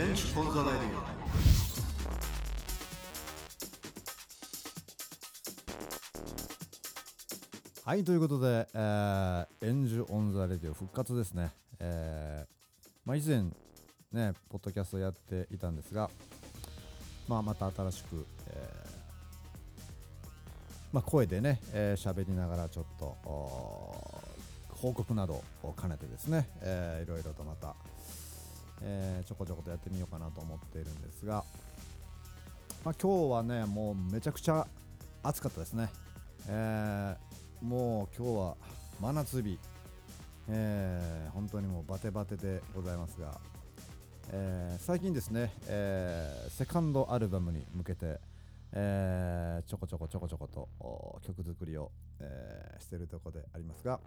エンジュ on the Radio はいということで、えー、エンジュ on the Radio 復活ですね、えーまあ、以前ねポッドキャストやっていたんですが、まあ、また新しく、えーまあ、声でね喋、えー、りながらちょっと報告などを兼ねてですね、えー、いろいろとまた、えー、ちょこちょことやってみようかなと思っているんですが、まあ、今日はねもうめちゃくちゃ暑かったですね、えー、もう今日は真夏日、えー、本当にもうバテバテでございますが、えー、最近ですね、えー、セカンドアルバムに向けて、え、ちょこちょこちょこちょこと曲作りを、え、してるとこでありますが、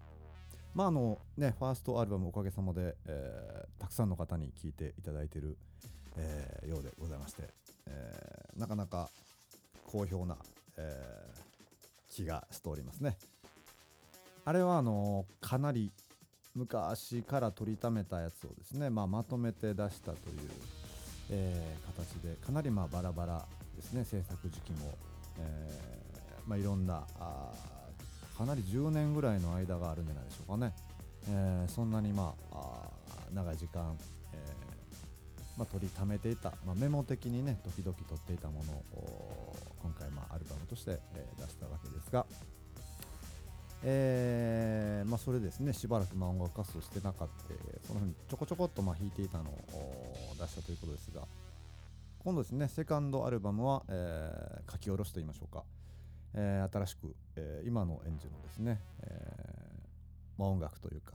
まああのね、ファーストアルバムおかげさまで、えー、たくさんの方に聴いていただいている、えー、ようでございまして、えー、なかなか好評な、えー、気がしておりますね。あれはあのかなり昔から取りためたやつをですね、まあ、まとめて出したという、えー、形でかなりまあバラバラですね制作時期も、えーまあ、いろんなかなり10年ぐらいの間があるんじゃないでしょうかね、えー、そんなにまあ長い時間、えーまあ、取りためていた、まあ、メモ的にね時々取っていたものを今回まあアルバムとして、えー、出したわけですが、えーまあ、それですねしばらくま音楽活動してなかったそのふうにちょこちょこっとまあ弾いていたのを出したということですが今度ですねセカンドアルバムは、えー、書き下ろしと言いましょうか、えー、新しく、えー、今の演者のですね、えーまあ、音楽というか、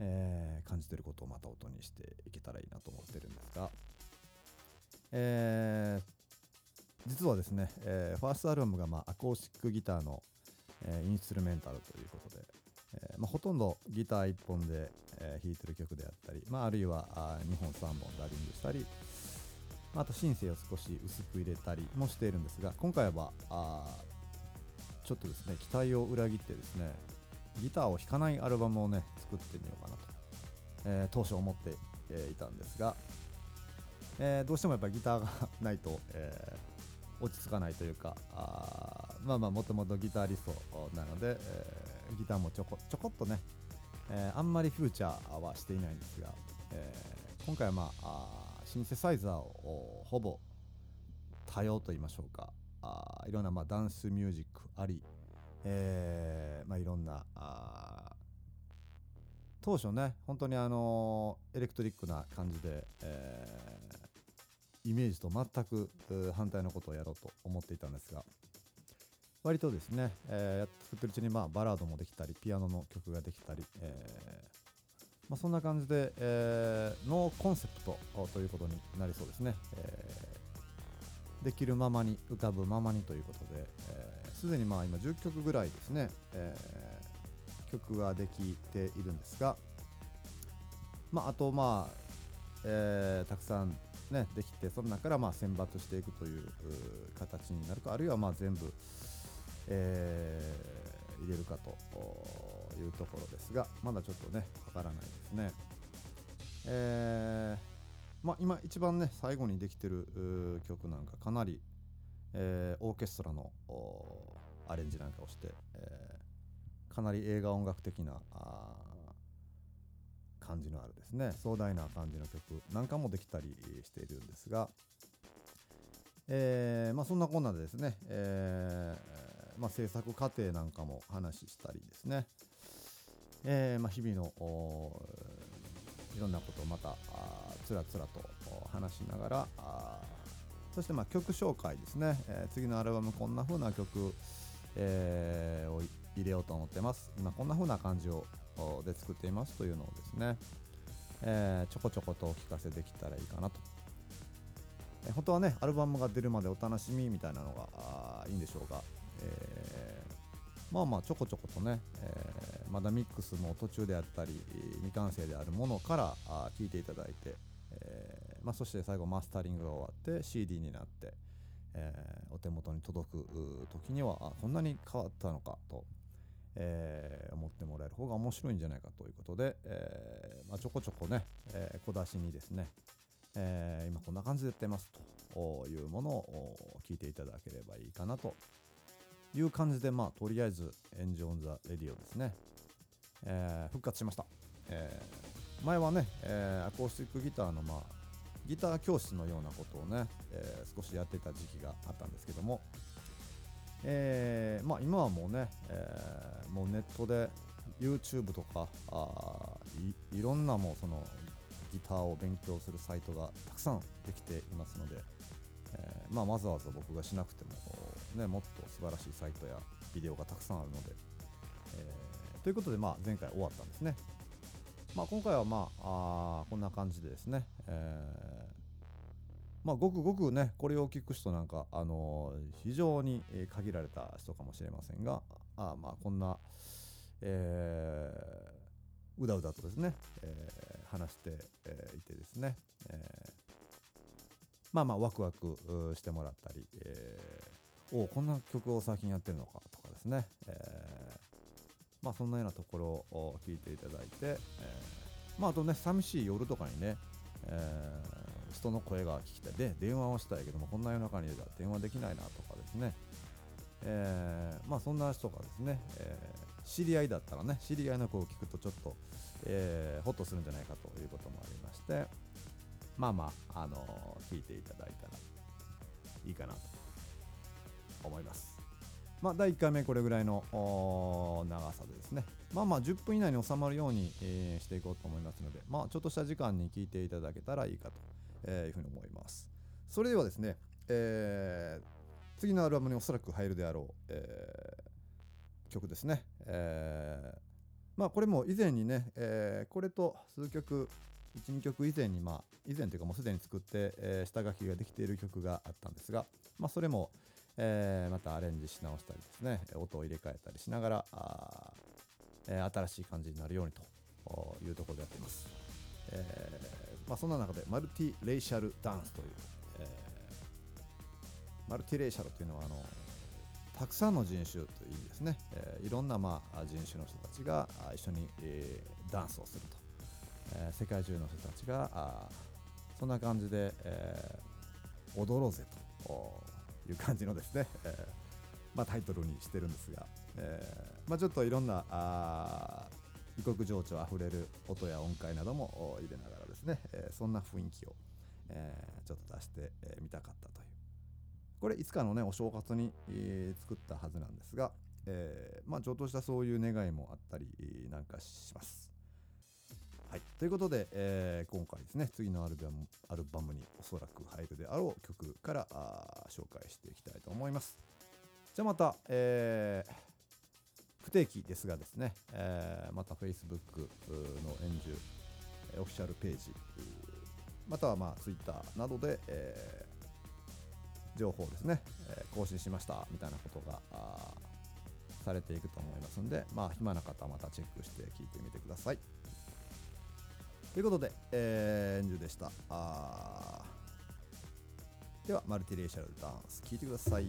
えー、感じてることをまた音にしていけたらいいなと思ってるんですが、えー、実はですね、えー、ファーストアルバムが、まあ、アコースティックギターの、えー、インストゥルメンタルということで、えーまあ、ほとんどギター1本で、えー、弾いてる曲であったり、まあ、あるいはあ2本3本ダリングしたり、まあとシンセを少し薄く入れたりもしているんですが今回はあちょっとですね期待を裏切ってですねギターを弾かないアルバムをね作ってみようかなと、えー、当初思って、え、いたんですが、えー、どうしてもやっぱギターがないと、え落ち着かないというかあまあまあもともとギタリストなので、えギターもちょこちょこっとね、えあんまりフューチャーはしていないんですが、え今回はまあシンセサイザーをほぼ多様と言いましょうか。いろんなまあダンスミュージックあり、えーまあ、いろんなあ当初ね本当にあのエレクトリックな感じで、えー、イメージと全く反対のことをやろうと思っていたんですが割とですね、えー、作ってるうちにまあバラードもできたりピアノの曲ができたり、えーまあ、そんな感じで、えー、のコンセプトということになりそうですね。えー、できるままに浮かぶままにということですで、えー、にまあ今10曲ぐらいですね、えー、曲ができているんですが、まあ、あとまあ、えー、たくさんねできてその中からまあ選抜していくという形になるかあるいはまあ全部、えー、入れるかというところですがまだちょっとねわからないですね。えー、まあ、今一番ね最後にできてる曲なんかかなり、えー、オーケストラのアレンジなんかをして、えー、かなり映画音楽的な感じのあるですね。壮大な感じの曲なんかもできたりしているんですが、えーまあ、そんなこんなでですね、えーまあ、制作過程なんかも話したりですね、えまあ、日々のいろんなことをまたつらつらと話しながらそしてま曲紹介ですね、えー、次のアルバムこんな風な曲、えー、を入れようと思ってます。今こんな風な感じをで作っていますというのをですね、えー、ちょこちょことお聞かせできたらいいかなと、え、本当はねアルバムが出るまでお楽しみみたいなのがいいんでしょうが、えーまあまあちょこちょことね、え、まだミックスも途中であったり未完成であるものからあ聞いていただいて、えーまあ、そして最後マスタリングが終わって CD になって、えー、お手元に届く時にはあこんなに変わったのかと、えー、思ってもらえる方が面白いんじゃないかということで、えまあ、ちょこちょこね、え、小出しにですね、え、今こんな感じでやってますというものを聞いていただければいいかなという感じで、まあ、とりあえずエンジョン・ザ・レディオですね、えー、復活しました、えー、前はね、えー、アコースティックギターの、まあ、ギター教室のようなことをね、えー、少しやってた時期があったんですけども、えーまあ、今はもうね、えー、もうネットで YouTube とかあいいろんなもうそのギターを勉強するサイトがたくさんできていますので、えーまあ、わざわざ僕がしなくても、ね、もっと素晴らしいサイトやビデオがたくさんあるので、えー、ということで、まあ、前回終わったんですね。まあ、今回は、まあ、あこんな感じでですね、えー、まあ、ごくごくね、これを聞く人なんか、あのー、非常に限られた人かもしれませんが、あまあ、こんな、えー、うだうだとですね、えー、話して、えー、いてですね、えー、まあまあワクワクしてもらったり、えー、おこんな曲を最近やってるのかとかですね、えー、まあそんなようなところを聞いていただいて、えー、まああとね寂しい夜とかにね、えー、人の声が聞きたい。で電話をしたいけどもこんな夜中に電話できないなとかですね、えー、まあそんな人がですね、え知り合いだったらね知り合いの声を聞くとちょっと、えー、ホッとするんじゃないかということもありましてまあまあ、あの、聞いていただいたらいいかなと思います。まあ第1回目これぐらいの長さでですねまあまあ10分以内に収まるように、えー、していこうと思いますのでまあちょっとした時間に聞いていただけたらいいかというふうに思いますそれではですね、えー、次のアルバムにおそらく入るであろう、えー曲ですね。えー、まあこれも以前にね、えー、これと数曲12曲以前にまあ以前というかもうすでに作って、えー、下書きができている曲があったんですが、まあ、それも、えー、またアレンジし直したりですね音を入れ替えたりしながらあ、えー、新しい感じになるようにというところでやっています、えーまあ、そんな中でマルティレイシャルダンスという、え、マルティレイシャルというのはあのたくさんの人種という意味ですね、えー、いろんな、まあ、人種の人たちが一緒に、えー、ダンスをすると、えー、世界中の人たちがあそんな感じで、えー、踊ろうぜという感じのですね、えーまあ、タイトルにしてるんですが、えーまあ、ちょっといろんなあ異国情緒あふれる音や音階なども入れながらですね、えー、そんな雰囲気を、え、ちょっと出してみたかったというこれいつかのねお正月に、え、作ったはずなんですが、え、まあちょっとしたそういう願いもあったりなんかします。はい、ということで、えー、今回ですね次のアルバムアルバムにおそらく入るであろう曲からあ紹介していきたいと思います。じゃあまた、えー、不定期ですがですね、えー、また Facebook の演習オフィシャルページまたはまあ Twitter などで、えー情報ですね、え、更新しましたみたいなことがされていくと思いますんで、まあ、暇な方はまたチェックして聞いてみてください。ということで、えー、エンジュでした。あでは、マルティレーシャルダンス、聴いてください。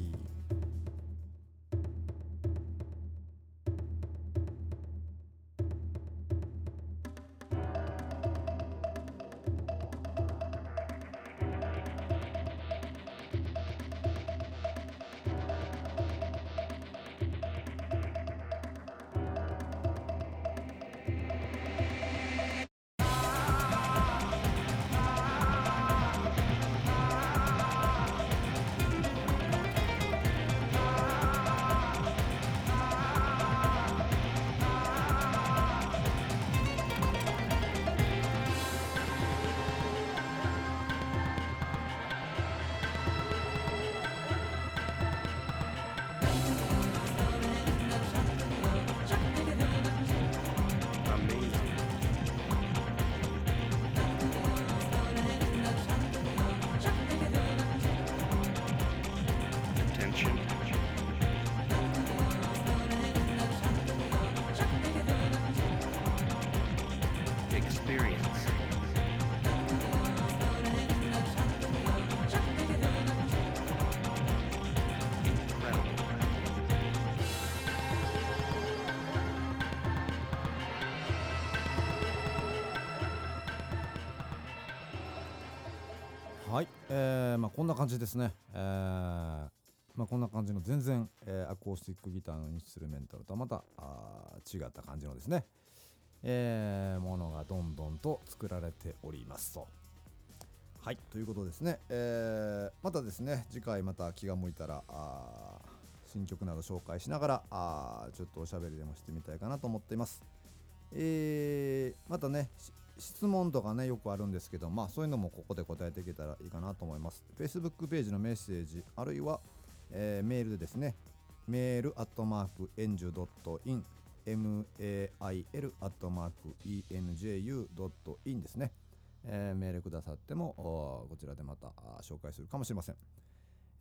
えーまあ、こんな感じですね、えーまあ、こんな感じの全然、えーアコースティックギターのインストゥルメンタルとはまたあ違った感じのですね、えーものがどんどんと作られておりますと。はいということですね、えーまたですね次回また気が向いたらあ新曲など紹介しながらあちょっとおしゃべりでもしてみたいかなと思っています。えーまたね質問とかねよくあるんですけどまあそういうのもここで答えていけたらいいかなと思います。Facebook ページのメッセージあるいは、えーメールでですね。メールアットマークエンジュドットイン mail アットマーク enju.in ですね、えーメールくださってもこちらでまた紹介するかもしれません。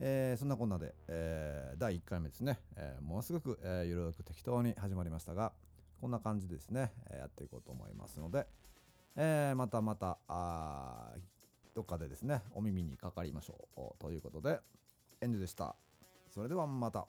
えーそんなこんなで、えー第1回目ですね、えーものすごく、えーゆるく適当に始まりましたがこんな感じでですね、えーやっていこうと思いますので、えーまたまたあどっかでですねお耳にかかりましょう。ということでエンジュでした。それではまた。